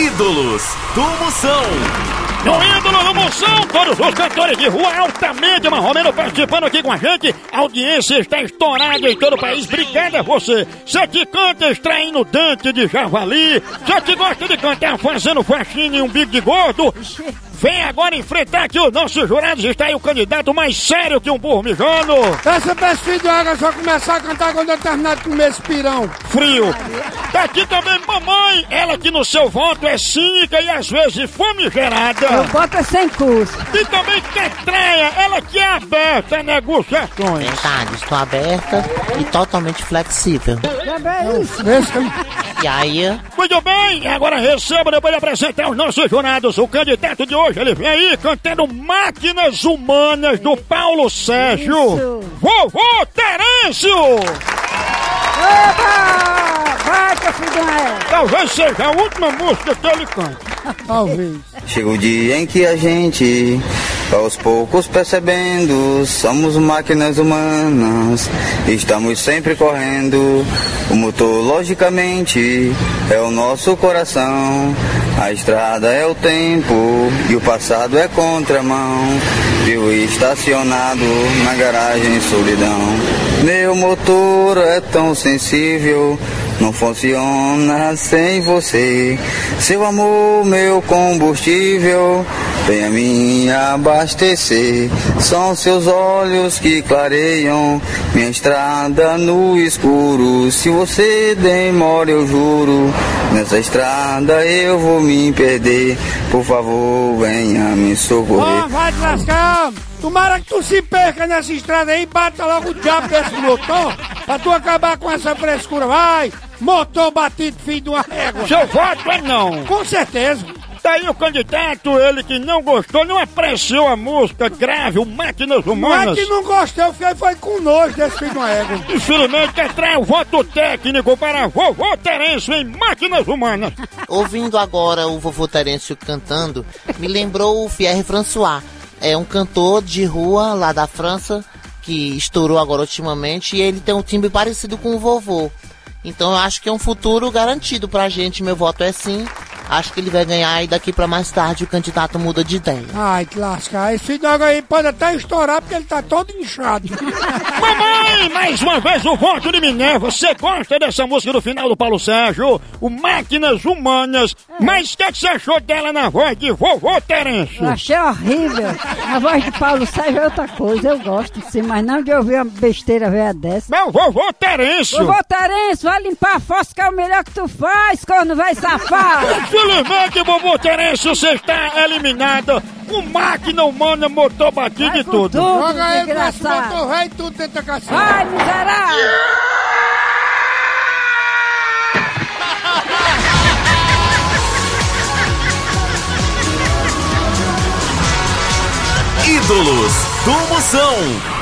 Ídolos do Moção. No ídolo do Moção, todos os cantores de rua altamente marromeno participando aqui com a gente. A audiência está estourada em todo o país. Obrigada a você. Você que canta extraindo dente de javali. Você que gosta de cantar fazendo faxina em um bico de gordo. Vem agora enfrentar aqui os nossos jurados. Está aí o candidato mais sério que um burro mijando. Essa peça de água só começar a cantar quando eu terminar de comer esse pirão. Frio. Tá aqui também mamãe. Ela que no seu voto é cínica e às vezes famigerada. Eu boto sem curso. E também Catreia, ela que é aberta a negociações. Verdade, estou aberta e totalmente flexível. Também isso. E aí, Muito bem, agora receba, depois de apresentar os nossos jurados, o candidato de hoje, ele vem aí cantando Máquinas Humanas do Paulo Sérgio. Isso. Vovô Terêncio! Oba! Uma égua. Talvez seja a última música que ele canta. Talvez. Chega o dia em que a gente, aos poucos percebendo, somos máquinas humanas, estamos sempre correndo. O motor, logicamente, é o nosso coração, a estrada é o tempo e o passado é contramão. Vivo estacionado na garagem solidão. Meu motor é tão sensível, não funciona sem você. Seu amor, meu combustível, vem a mim abastecer. São seus olhos que clareiam minha estrada no escuro. Se você demora, eu juro, nessa estrada eu vou me perder. Por favor, venha me socorrer. vai te lascar. Tomara que tu se perca nessa estrada aí bata logo o diabo desse motor pra tu acabar com essa frescura. Vai! Motor batido, filho de uma régua. Seu voto é não. Com certeza. Daí o candidato, ele que não gostou, não apreciou a música grave, o Máquinas é Humanas. que não gostei, eu fiquei foi com nojo desse filho de uma égua. Infelizmente, que atrai o voto técnico para vovô Terêncio em Máquinas Humanas. ouvindo agora o vovô Terêncio cantando, me lembrou o Pierre François. É um cantor de rua lá da França que estourou agora ultimamente e ele tem um timbre parecido com o vovô. Então eu acho que é um futuro garantido pra gente. Meu voto é sim. Acho que ele vai ganhar e daqui pra mais tarde o candidato muda de ideia. Ai, que lascar. Esse filho de água aí pode até estourar porque ele tá todo inchado. Mamãe, mais uma vez o voto de Minerva. Você gosta dessa música do final do Paulo Sérgio? O Máquinas Humanas. Mas o que, é você achou dela na voz de vovô Terêncio? Eu achei horrível. A voz de Paulo Sérgio é outra coisa. Eu gosto sim, mas não de ouvir uma besteira velha dessa. Meu vovô Terêncio. Vovô Terence, vai limpar a fossa que é o melhor que tu faz, corno vai safar. Infelizmente, vovô Terêncio, você está eliminada. O máquina humana, motor batido e com tudo. tudo, Joga ele nesse desgraçado. motor velho e tudo dentro da caçada. Vai, miserável. Ídolos do Moção.